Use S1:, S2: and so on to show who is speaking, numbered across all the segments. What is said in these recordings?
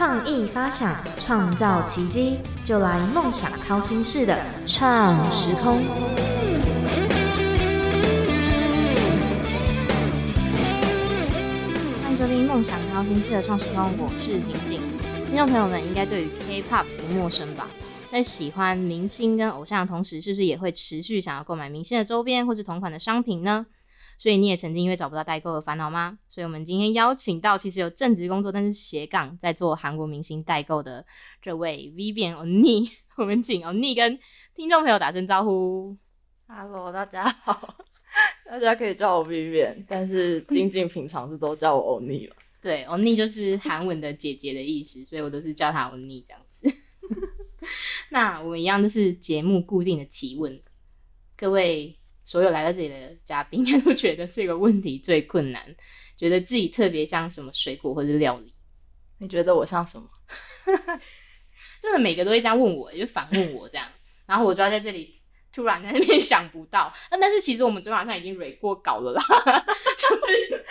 S1: 创意发想，创造奇迹，就来梦想掏心式的创时空。欢迎收听梦想掏心式的创时空，我是景景。听众朋友们应该对于 K-pop 不陌生吧？在喜欢明星跟偶像的同时，是不是也会持续想要购买明星的周边或是同款的商品呢？所以你也曾经因为找不到代购而烦恼吗？所以我们今天邀请到其实有正职工作，但是斜杠在做韩国明星代购的这位 Vivian Oni，我们请 Oni 跟听众朋友打声招呼。
S2: Hello，大家好，大家可以叫我 Vivian，但是静静平常是都叫我欧尼了。
S1: 对，Oni 就是韩文的姐姐的意思，所以我都是叫她 Oni 这样子。那我们一样就是节目固定的提问，各位所有来到这里的嘉宾，应该都觉得这个问题最困难，觉得自己特别像什么水果或者料理，
S2: 你觉得我像什么？
S1: 真的每个都会这样问我，就反问我这样，然后我就要在这里突然在那边想不到，那但是其实我们昨天晚上已经蕊过稿了啦，就是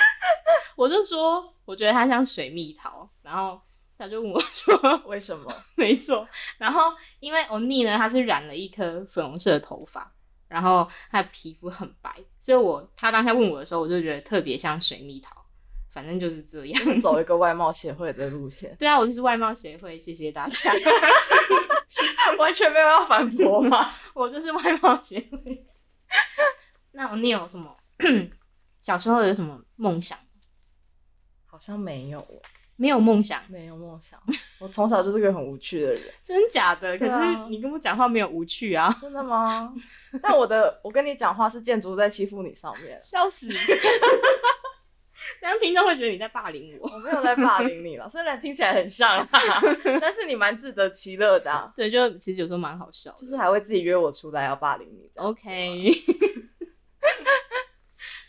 S1: 我就说我觉得它像水蜜桃，然后他就问我说
S2: 为什么？
S1: 没错，然后因为欧尼呢，他是染了一颗粉红色的头发，然后他的皮肤很白，所以我他当下问我的时候，我就觉得特别像水蜜桃，反正就是这样。
S2: 走一个 外貌协会的路线，
S1: 对啊，我就是外貌协会，谢谢大家。
S2: 完全没有要反驳吗？
S1: 我就是外貌协会。那你有什么 小时候有什么梦想？
S2: 好像没有欸，
S1: 没有梦想，
S2: 没有梦想。我从小就是个很无趣的人，
S1: 真假的？可是你跟我讲话没有无趣啊，
S2: 真的吗？但我的，我跟你讲话是建筑在欺负你上面，
S1: 笑死！这样听众会觉得你在霸凌我。
S2: 我没有在霸凌你了，虽然听起来很像啦，但是你蛮自得其乐的啊、
S1: 对，就其实有时候蛮好笑。
S2: 就是还会自己约我出来要霸凌你。
S1: OK，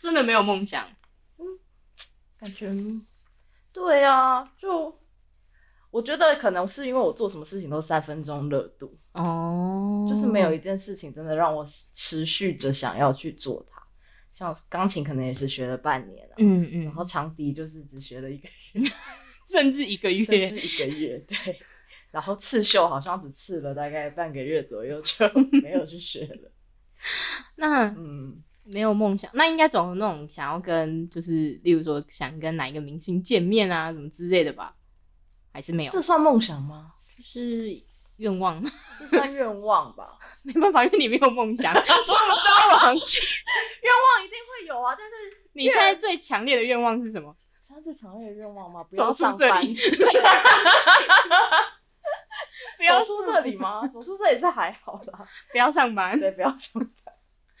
S1: 真的没有梦想。
S2: 感觉，对啊，就我觉得可能是因为我做什么事情都三分钟热度，
S1: 哦
S2: 就是没有一件事情真的让我持续着想要去做它。像钢琴可能也是学了半年啊，
S1: 嗯嗯，
S2: 然后长笛就是只学了一个月，
S1: 甚至一个月，
S2: 甚至一个月，对。然后刺绣好像只刺了大概半个月左右就 没有去学了，
S1: 那
S2: 嗯。
S1: 没有梦想，那应该总有那种想要跟，就是例如说想跟哪一个明星见面啊，什么之类的吧？还是没有？
S2: 这算梦想吗？
S1: 就是愿望，
S2: 这算愿望吧？
S1: 没办法，因为你没有梦想？
S2: 愿望一定会有啊，但是
S1: 你现在最强烈的愿望是什么？
S2: 现在最强烈的愿望吗？不要上班。
S1: 不要
S2: 走出这里吗？走出这里是还好啦，
S1: 不要上班，
S2: 对，不要上班，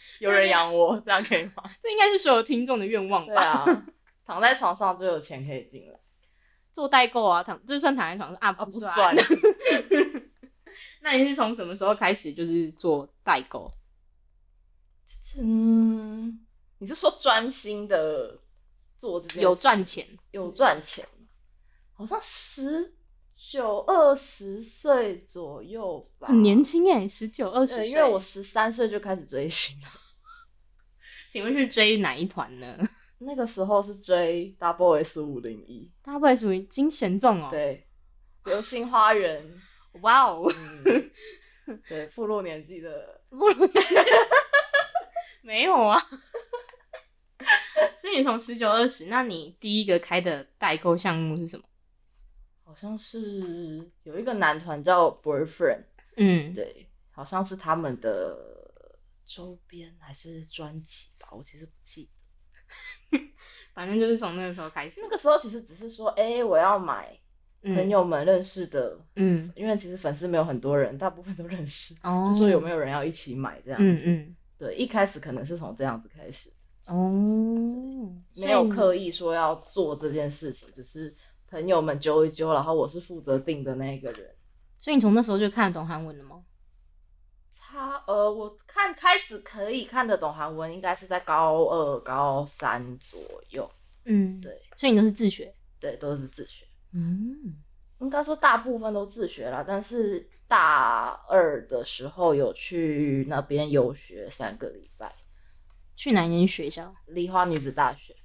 S2: 有人养我，这样可以吗？
S1: 这应该是所有听众的愿望吧？
S2: 对啊，躺在床上就有钱可以进来
S1: 做代购啊，躺这算躺在床上啊？
S2: 啊，
S1: 不
S2: 不算。
S1: 那你是从什么时候开始就是做代购？
S2: 嗯，你是说专心的做这件
S1: 有赚钱？
S2: 有赚钱？好像十九二十岁左右吧，
S1: 很年轻哎，十九二十，岁。
S2: 因为我十三岁就开始追星了。
S1: 请问是追哪一团呢？
S2: 那个时候是追 Double S 五零一，
S1: 大不会属于金贤重哦。，
S2: 对，流星花园，
S1: 哇哦，
S2: 嗯，对，附录年纪的，
S1: 没有啊。所以你从十九二十，那你第一个开的代购项目是什么？
S2: 好像是有一个男团叫 Boyfriend，
S1: 嗯，
S2: 对，好像是他们的周边还是专辑吧，我其实不记得。
S1: 反正就是从那个时候开始
S2: 那。个时候其实只是说，哎、我要买
S1: 嗯
S2: 朋友们认识的，
S1: 嗯，
S2: 因为其实粉丝没有很多人，大部分都认识，
S1: 哦，
S2: 就说有没有人要一起买这样子。
S1: 嗯嗯，
S2: 对，一开始可能是从这样子开始，
S1: 哦，
S2: 没有刻意说要做这件事情，只是朋友们揪一揪，然后我是负责定的那个人。
S1: 所以你从那时候就看得懂韩文了吗？
S2: 差呃，我看开始可以看得懂韩文，应该是在高二、高三左右。
S1: 嗯，
S2: 对，
S1: 所以你都是自学。
S2: 对，都是自学。
S1: 嗯，
S2: 应该说大部分都自学啦，但是大二的时候有去那边游学三个礼拜，
S1: 去哪一间学校？
S2: 梨花女子大学。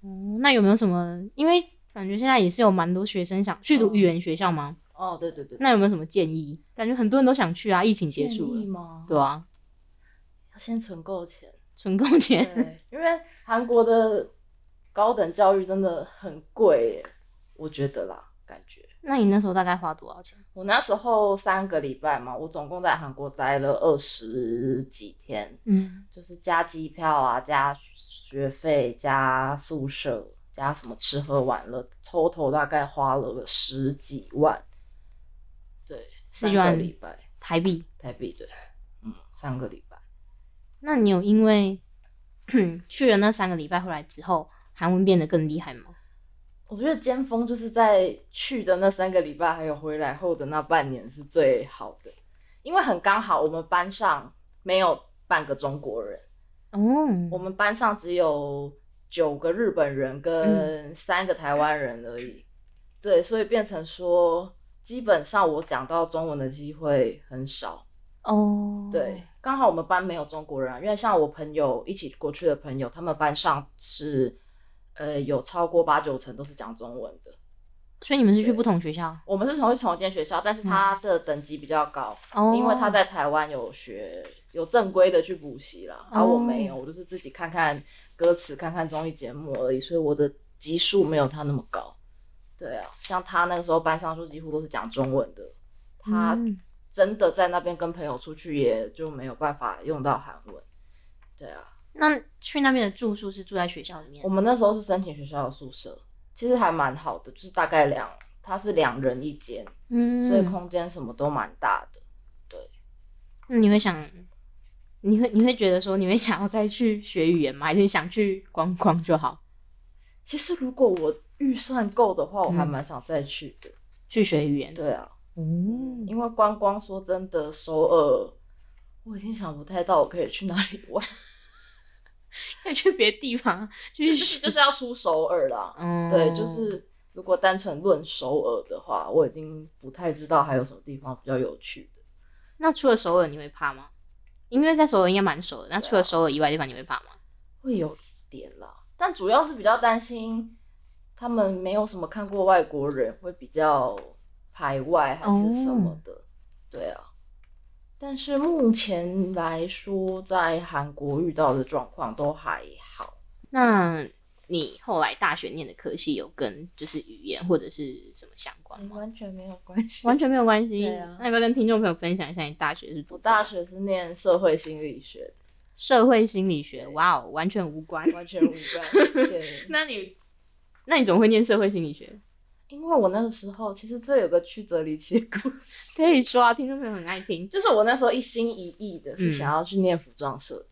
S1: 哦，那有没有什么？因为感觉现在也是有蛮多学生想去读语言学校吗？
S2: 哦，对对对，
S1: 那有没有什么建议？感觉很多人都想去啊，疫情结束了，
S2: 吗？
S1: 对啊，
S2: 要先存够钱。
S1: 存够钱，
S2: 对，因为韩国的高等教育真的很贵耶，我觉得啦，感觉。
S1: 那你那时候大概花多少钱？
S2: 我那时候三个礼拜嘛，我总共在韩国待了二十几天，
S1: 嗯，
S2: 就是加机票啊，加学费，加宿舍，加什么吃喝玩乐，total 大概花了十几万。对，四个
S1: 十几万
S2: 礼拜
S1: 台币。
S2: 台币，对，嗯，三个礼拜。
S1: 那你有因为去了那三个礼拜回来之后，韩文变得更厉害吗？
S2: 我觉得尖峰就是在去的那三个礼拜，还有回来后的那半年是最好的，因为很刚好我们班上没有半个中国人，
S1: 哦，
S2: 我们班上只有九个日本人跟三个台湾人而已。对，所以变成说，基本上我讲到中文的机会很少。
S1: 哦，
S2: 对，，刚好我们班没有中国人啊，因为像我朋友一起过去的朋友，他们班上是呃有超过八九成都是讲中文的。
S1: 所以你们是去不同学校
S2: 我们是同同一间学校，但是他的等级比较高，
S1: 哦，
S2: 因为他在台湾有学有正规的去补习啦，而、我没有，我就是自己看看歌词、看看综艺节目而已，所以我的级数没有他那么高。对啊，像他那个时候班上就几乎都是讲中文的，他
S1: 嗯
S2: 真的在那边跟朋友出去也就没有办法用到韩文。对啊，
S1: 那去那边的住宿是住在学校里面
S2: 我，们那时候是申请学校的宿舍，其实还蛮好的，就是大概两，他是两人一间，
S1: 嗯，
S2: 所以空间什么都蛮大的。
S1: 对那你会想，你会你会觉得说你会想要再去学语言吗？还是想去观光就好？
S2: 其实如果我预算够的话，我还
S1: 嗯
S2: 蛮想再去的。
S1: 去学语言？
S2: 对啊，
S1: 嗯，
S2: 因为观光说真的，首尔我已经想不太到我可以去哪里玩，
S1: 可以去别的地方，去
S2: 就是就是要出首尔啦。
S1: 嗯，
S2: 对，就是如果单纯论首尔的话，我已经不太知道还有什么地方比较有趣的。
S1: 那除了首尔，你会怕吗？因为在首尔应该蛮熟的。那除了首尔以外的地方，你会怕吗？
S2: 会有点啦，但主要是比较担心他们没有什么看过外国人，会比较排外还是什么的。对啊，但是目前来说，在韩国遇到的状况都还好。
S1: 那你后来大学念的科系有跟就是语言或者是什么相关吗？
S2: 完全没有关系。
S1: 完全没有关系。
S2: 对啊
S1: 那要不要跟听众朋友分享一下你大学是读
S2: 我大学是念社会心理学的，
S1: 社会心理学？哇哦，完全无关。
S2: 完全无关。对，
S1: 那你那你怎么会念社会心理学？
S2: 因为我那个时候其实这有个曲折离奇的故事，
S1: 可以说啊，听众朋友很爱听。
S2: 就是我那时候一心一意的是
S1: 嗯
S2: 想要去念服装设计。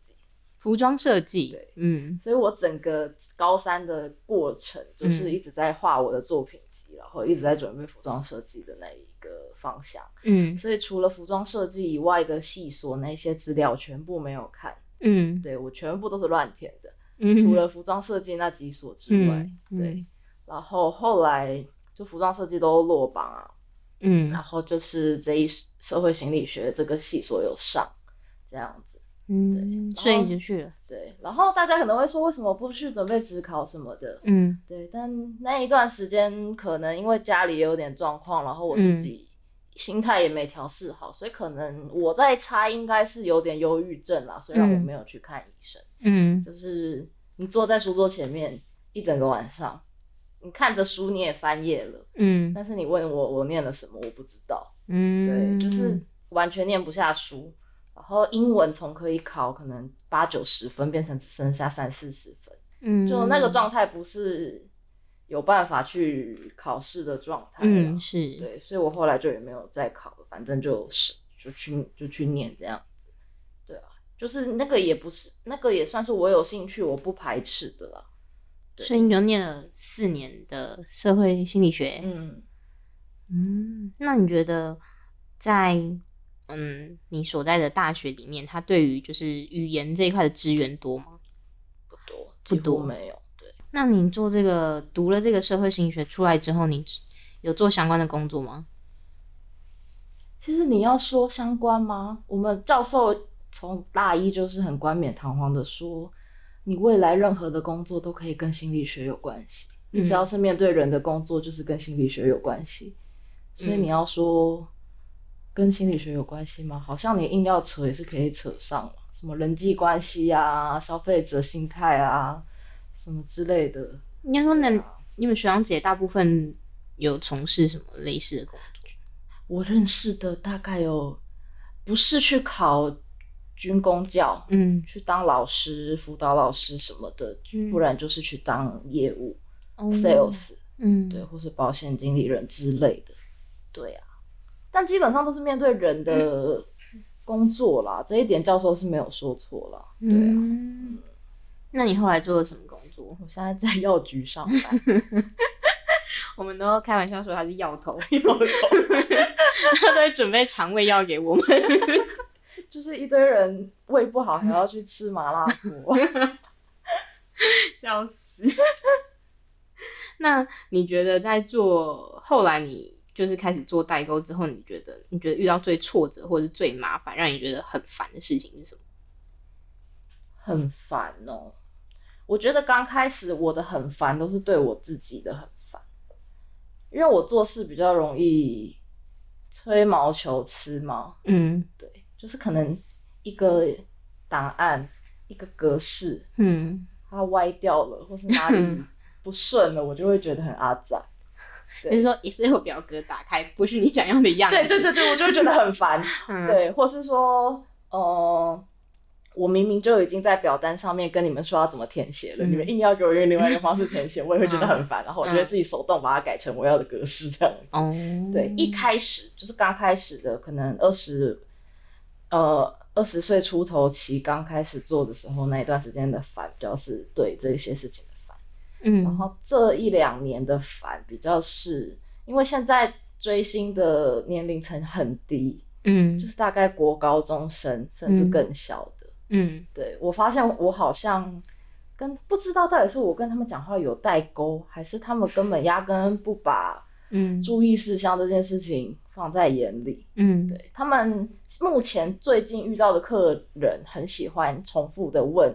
S1: 服装设计，
S2: 对，
S1: 嗯
S2: 所以我整个高三的过程就是一直在画我的作品集，然后一直在准备服装设计的那一个方向。
S1: 嗯
S2: 所以除了服装设计以外的细所那些资料全部没有看，
S1: 嗯
S2: 对我全部都是乱填的，
S1: 嗯，
S2: 除 了服装设计那几所之外，
S1: 嗯
S2: 对。然后后来就服装设计都落榜啊，
S1: 嗯
S2: 然后就是这一社会心理学这个系所有上这样子。
S1: 嗯，
S2: 对
S1: 所以你就去了，
S2: 对，然后大家可能会说，为什么不去准备职考什么的？
S1: 嗯
S2: 对，但那一段时间可能因为家里也有点状况，然后我自己心态也没调试好，所以可能我在猜应该是有点忧郁症啦，虽然我
S1: 嗯
S2: 没有去看医生。
S1: 嗯
S2: 就是你坐在书桌前面一整个晚上，你看着书你也翻页了，
S1: 嗯
S2: 但是你问我我念了什么，我不知道。
S1: 嗯，
S2: 对，就是完全念不下书，然后英文从可以考可能八九十分，变成只剩下三四十分。
S1: 嗯，
S2: 就那个状态不是有办法去考试的状态。
S1: 嗯是，
S2: 对，所以我后来就也没有再考了，反正就是就去就去念这样子。对啊，就是那个也不是那个也算是我有兴趣，我不排斥的啦。对
S1: 所以你就念了四年的社会心理学，
S2: 嗯，
S1: 嗯，那你觉得在嗯你所在的大学里面，它对于就是语言这一块的资源多吗？
S2: 不多，
S1: 不多
S2: 没有。对，
S1: 那你做这个读了这个社会心理学出来之后，你有做相关的工作吗？
S2: 其实你要说相关吗？我们教授从大一就是很冠冕堂皇的说，你未来任何的工作都可以跟心理学有关系。你只要是面对人的工作，就是跟心理学有关系。所以你要说跟心理学有关系吗？好像你硬要扯也是可以扯上，什么人际关系啊、消费者心态啊，什么之类的。
S1: 应该说，那你们学长姐大部分有从事什么类似的工作？
S2: 我认识的大概有，不是去考。军工教，
S1: 嗯，
S2: 去当老师、辅导老师什么的，不然就是去当业务，sales，
S1: 嗯，
S2: 对，或是保险经理人之类的，对啊。但基本上都是面对人的工作啦，这一点教授是没有说错啦。对啊。
S1: 那你后来做了什么工作？
S2: 我现在在药局上班。
S1: 我们都开玩笑说他是药头，
S2: 药头，
S1: 他都会准备肠胃药给我们。
S2: 就是一堆人胃不好还要去吃麻辣锅，
S1: 笑死。那你觉得在做后来，你就是开始做代购之后，你觉得你觉得遇到最挫折或者是最麻烦，让你觉得很烦的事情是什么？
S2: 很烦哦。我觉得刚开始我的很烦都是对我自己的很烦，因为我做事比较容易吹毛求疵嘛。
S1: 嗯，
S2: 对。就是可能一个档案一个格式，
S1: 嗯，
S2: 它歪掉了，或是哪里 不顺了，我就会觉得很阿杂。
S1: 比如说 Excel 表格打开不是你想要的样子，
S2: 对对对对，我就会觉得很烦。对，或是说，呃，我明明就已经在表单上面跟你们说要怎么填写了，你们硬要给我用另外一个方式填写，我也会觉得很烦。然后我就会自己手动把它改成我要的格式，这样。
S1: 哦，
S2: 对，一开始就是刚开始的，可能二十。呃，二十岁出头期刚开始做的时候，那一段时间的烦，主要是对这些事情。
S1: 嗯，
S2: 然后这一两年的烦，比较是因为现在追星的年龄层很低，
S1: 嗯，
S2: 就是大概国高中生甚至更小的。
S1: 嗯，
S2: 对我发现我好像跟不知道到底是我跟他们讲话有代沟，还是他们根本压根不把
S1: 嗯。
S2: 注意事项这件事情。放在眼里，
S1: 嗯，
S2: 对他们目前最近遇到的客人很喜欢重复的问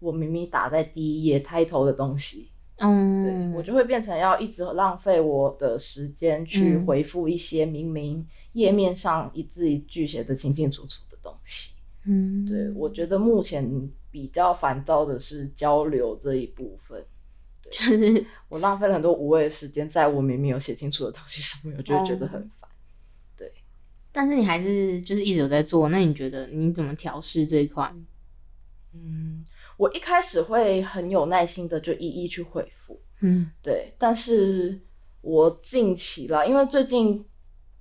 S2: 我明明打在第一页开头的东西，
S1: 嗯，
S2: 对我就会变成要一直浪费我的时间去回复一些明明页面上一字一句写的清清楚楚的东西，
S1: 嗯，
S2: 对我觉得目前比较烦躁的是交流这一部分，
S1: 就是
S2: 我浪费了很多无谓的时间在我明明有写清楚的东西上面，我就会觉得很烦。对。
S1: 但是你还是就是一直有在做，那你觉得你怎么调试这一块？
S2: 嗯，我一开始会很有耐心的就一一去回复，
S1: 嗯，
S2: 对。但是我近期啦，因为最近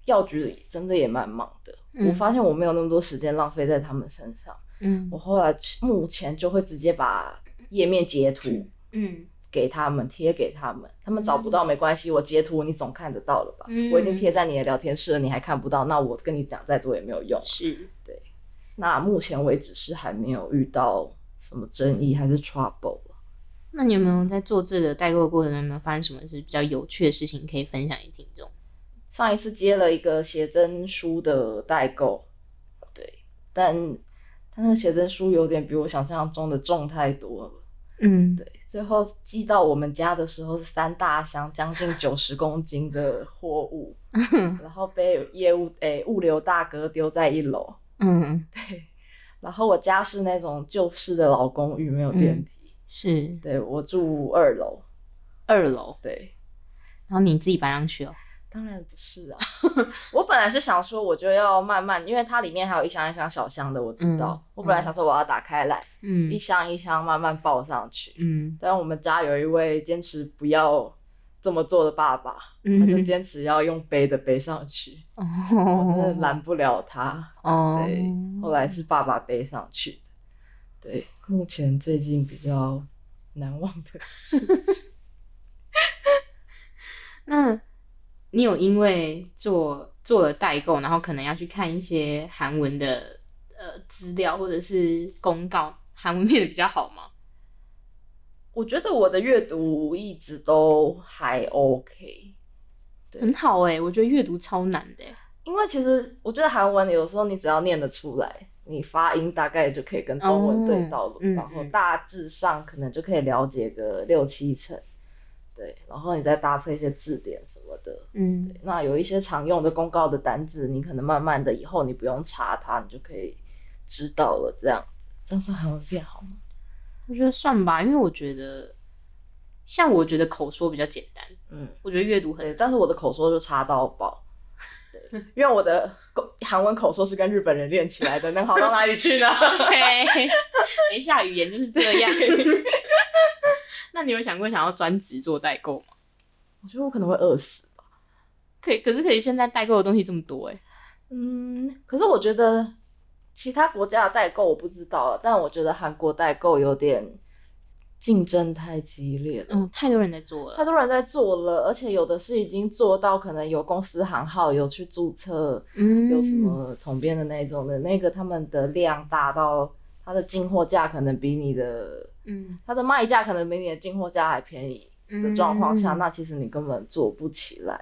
S2: 药局真的也蛮忙的，我发现我没有那么多时间浪费在他们身上，
S1: 嗯，
S2: 我后来目前就会直接把页面截图，
S1: 嗯。
S2: 给他们贴给他们，他们找不到没关系，我截图你总看得到了吧？
S1: 嗯，
S2: 我已经贴在你的聊天室了，你还看不到，那我跟你讲再多也没有用。
S1: 是，
S2: 对。那目前为止是还没有遇到什么争议还是 trouble
S1: 那你有没有在做这个代购过程中有没有发生什么是比较有趣的事情可以分享给听众？
S2: 上一次接了一个写真书的代购，对，但他那个写真书有点比我想象中的重太多了。
S1: 嗯，
S2: 对，最后寄到我们家的时候是三大箱，将近九十公斤的货物，然后被业务诶物流大哥丢在一楼。
S1: 嗯，
S2: 对，然后我家是那种旧式的老公寓，没有电梯。
S1: 是，
S2: 对我住二楼，
S1: 二楼。
S2: 对，
S1: 然后你自己搬上去哦。
S2: 当然不是啊，我本来是想说，我就要慢慢，因为它里面还有一箱一箱小箱的，我知道。我本来想说我要打开来，
S1: 嗯，
S2: 一箱一箱慢慢抱上去，
S1: 嗯。
S2: 但我们家有一位坚持不要这么做的爸爸，他就坚持要用背的背上去，
S1: 哦，
S2: 我真的拦不了他。
S1: 哦，
S2: 对，后来是爸爸背上去的。对，目前最近比较难忘的事情。
S1: 那。你有因为做做了代购，然后可能要去看一些韩文的呃资料或者是公告，韩文变得比较好吗？
S2: 我觉得我的阅读一直都还 OK，
S1: 很好哎，我觉得阅读超难的，
S2: 因为其实我觉得韩文有时候你只要念得出来，你发音大概就可以跟中文对到了，然后大致上可能就可以了解个六七成。对，然后你再搭配一些字典什么的，
S1: 嗯，
S2: 那有一些常用的公告的单字，你可能慢慢的以后你不用查它，你就可以知道了。这样，这样算韩文变好吗？
S1: 我觉得算吧，因为我觉得，像我觉得口说比较简单，
S2: 嗯，
S1: 我觉得阅读很
S2: 对，但是我的口说就差到爆。对，因为我的韩文口说是跟日本人练起来的，能好到哪里去呢
S1: ？OK，没下语言就是这样。那你有想过想要专职做代购吗？
S2: 我觉得我可能会饿死吧。
S1: 可以，可是可以，现在代购的东西这么多哎、
S2: 嗯，可是我觉得其他国家的代购我不知道了，但我觉得韩国代购有点竞争太激烈了。
S1: 嗯，太多人在做了。
S2: 太多人在做了，而且有的是已经做到可能有公司行号，有去注册，
S1: 嗯
S2: 有什么统编的那种的，那个他们的量大到它的进货价可能比你的
S1: 嗯
S2: 它的卖价可能比你的进货价还便宜的状况下，
S1: 嗯
S2: 那其实你根本做不起来。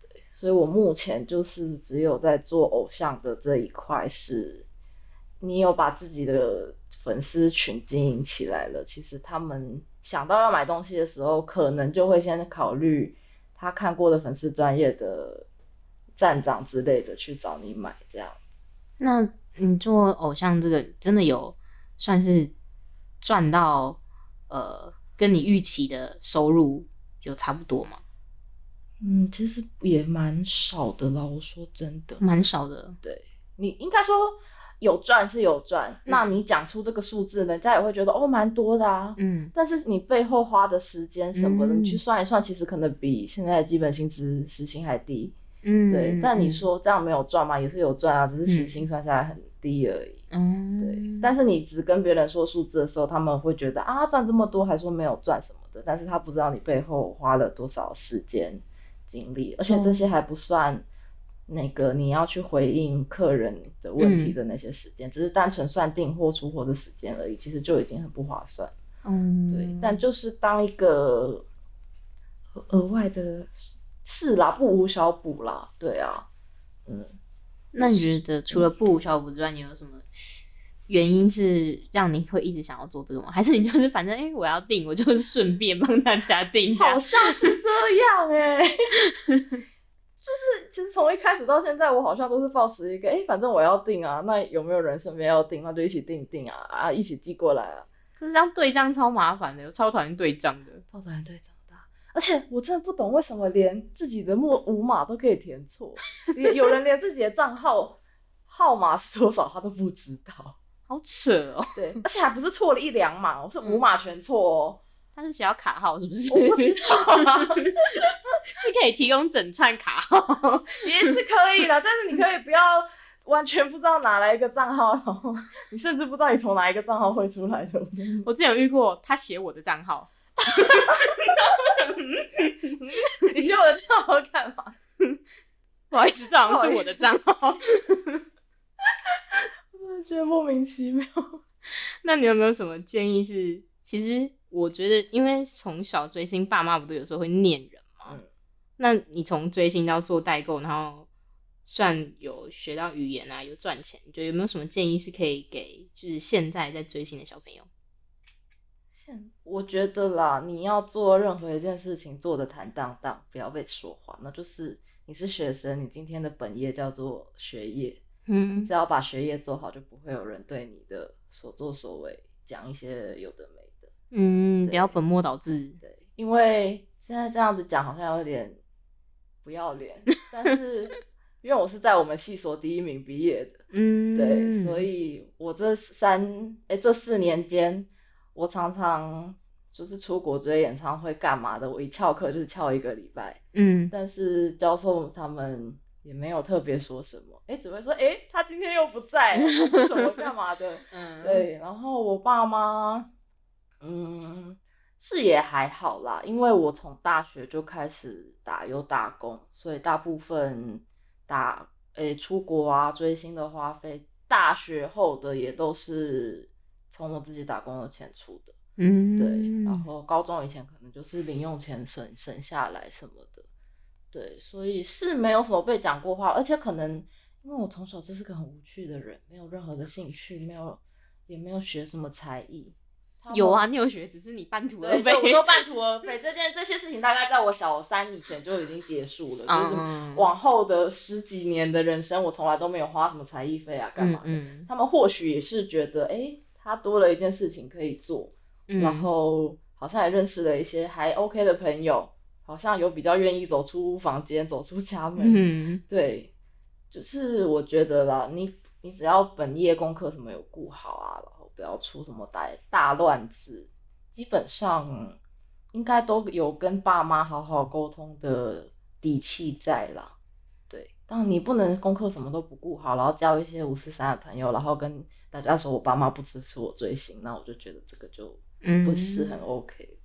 S2: 对，所以我目前就是只有在做偶像的这一块是，你有把自己的粉丝群经营起来了，其实他们想到要买东西的时候，可能就会先考虑他看过的粉丝专业的站长之类的去找你买，这样。
S1: 那你做偶像这个真的有算是赚到呃，跟你预期的收入有差不多吗？
S2: 嗯，其实也蛮少的啦。我说真的，
S1: 蛮少的。
S2: 对你应该说有赚是有赚，那你讲出这个数字，人家也会觉得哦，蛮多的啊。
S1: 嗯
S2: 但是你背后花的时间什么的，
S1: 嗯
S2: 你去算一算，其实可能比现在的基本薪资时薪还低。
S1: 嗯，
S2: 对，但你
S1: 嗯，
S2: 说这样没有赚吗？也是有赚啊，只是时薪算下来很低而已。
S1: 嗯，
S2: 对，但是你只跟别人说数字的时候，他们会觉得啊赚这么多，还说没有赚什么的，但是他不知道你背后花了多少时间精力，而且这些还不算那个你要去回应客人的问题的那些时间，只是单纯算订货出货的时间而已，其实就已经很不划算。
S1: 嗯，
S2: 对，但就是当一个额额外的事啦，不无小补啦，对啊，嗯。
S1: 那你觉得除了不无小补之外，你有什么原因是让你会一直想要做这个吗？还是你就是反正哎、诶我要订，我就是顺便帮大家订一下
S2: 好？像是这样哎、就是其实从一开始到现在，我好像都是抱持一个，哎、反正我要订啊，那有没有人身边要订，那就一起订订啊，啊，一起寄过来啊。
S1: 可是这样对账超麻烦的，我超讨厌对账的。
S2: 超讨厌对账的，而且我真的不懂为什么连自己的末五码都可以填错，连有人连自己的账号号码是多少他都不知道。
S1: 好扯哦！
S2: 对，而且还不是错了一两码，我是五码全错哦。
S1: 他是想要卡号是不是？
S2: 我不知 道啊
S1: 是可以提供整串卡号。
S2: 也是可以啦，但是你可以不要完全不知道哪来一个账号，然后你甚至不知道你从哪一个账号汇出来的。
S1: 我之前有遇过，他写我的账号，
S2: 你写我的账号干嘛？
S1: 不好意思，这好像是我的账号。
S2: 我真的觉得莫名其妙。
S1: 那你有没有什么建议是？其实我觉得，因为从小追星，爸妈不都有时候会念人那你从追星到做代购，然后算有学到语言啊，有赚钱，你觉得有没有什么建议是可以给就是现在在追星的小朋友？
S2: 现我觉得啦，你要做任何一件事情做的坦荡荡，不要被说话，那就是你是学生，你今天的本业叫做学业，
S1: 嗯
S2: 只要把学业做好，就不会有人对你的所作所为讲一些有的没的。
S1: 嗯，不要本末倒置。
S2: 对，因为现在这样子讲好像有点不要脸，但是 因为我是在我们系所第一名毕业的，
S1: 嗯，
S2: 对，所以我这三哎、这四年间，我常常就是出国追演唱会干嘛的，我一翘课就是翘一个礼拜，
S1: 嗯。
S2: 但是教授他们也没有特别说什么，哎、只会说哎、诶他今天又不在，什么干嘛的，
S1: 嗯，
S2: 对，然后我爸妈，嗯，是也还好啦，因为我从大学就开始打有打工，所以大部分打诶、出国啊追星的花费，大学后的也都是从我自己打工的钱出的。
S1: 嗯，
S2: 对，然后高中以前可能就是零用钱省省下来什么的，对，所以是没有什么被讲过话，而且可能因为我从小就是个很无趣的人，没有任何的兴趣，没有也没有学什么才艺，
S1: 有啊，你有学，只是你半途而，废。
S2: 我说半途而废这件这些事情，大概在我小三以前就已经结束了。就是
S1: 嗯
S2: 往后的十几年的人生，我从来都没有花什么才艺费啊，干嘛的？
S1: 嗯
S2: 他们或许也是觉得，哎、他多了一件事情可以做，
S1: 嗯
S2: 然后好像也认识了一些还 OK 的朋友，好像有比较愿意走出房间、走出家门。
S1: 嗯
S2: 对，就是我觉得啦，你你只要本业功课什么有顾好啊，不要出什么大大乱子，基本上应该都有跟爸妈好好沟通的底气在啦。对，当然你不能功课什么都不顾好，然后交一些五四三的朋友，然后跟大家说我爸妈不支持我追星，那我就觉得这个就
S1: 嗯
S2: 不是很 OK。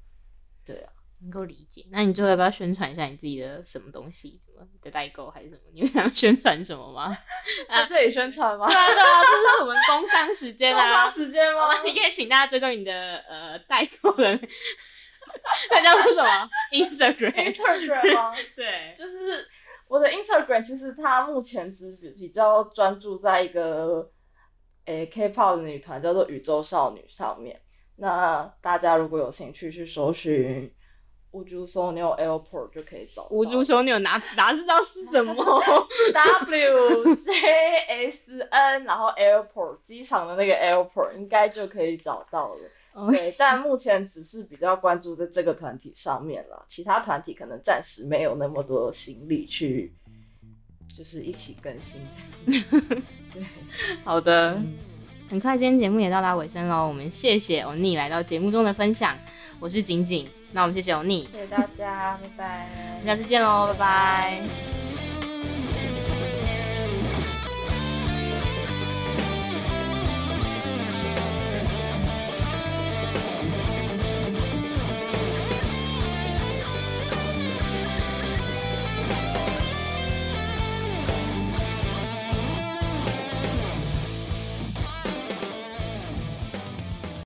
S2: 对啊，
S1: 能够理解。那你最后要不要宣传一下你自己的什么东西？什么的代购还是什么？你们想要宣传什么吗？
S2: 在这里宣传吗？
S1: 对啊对啊，这是我们工商时间啊
S2: 工商。时间吗？
S1: 你可以请大家追踪你的呃代购的，那叫做什么？Instagram。
S2: Instagram 吗？
S1: 对，
S2: 就是我的 Instagram，其实它目前只比较专注在一个诶、K-pop 的女团叫做宇宙少女上面。那大家如果有兴趣去搜寻乌珠松妞 Airport 就可以找到。
S1: 无助说你有拿哪知道是什么？
S2: W J S N，然后 Airport 机场的那个 Airport 应该就可以找到了。
S1: 哦
S2: 对，但目前只是比较关注在这个团体上面了，其他团体可能暂时没有那么多心力去，就是一起更新。对，
S1: 好的，很快今天节目也到达尾声喽，我们谢谢欧尼来到节目中的分享，我是景景，那我们谢谢欧尼，
S2: 谢谢大家，拜拜，
S1: 下次见喽，拜拜。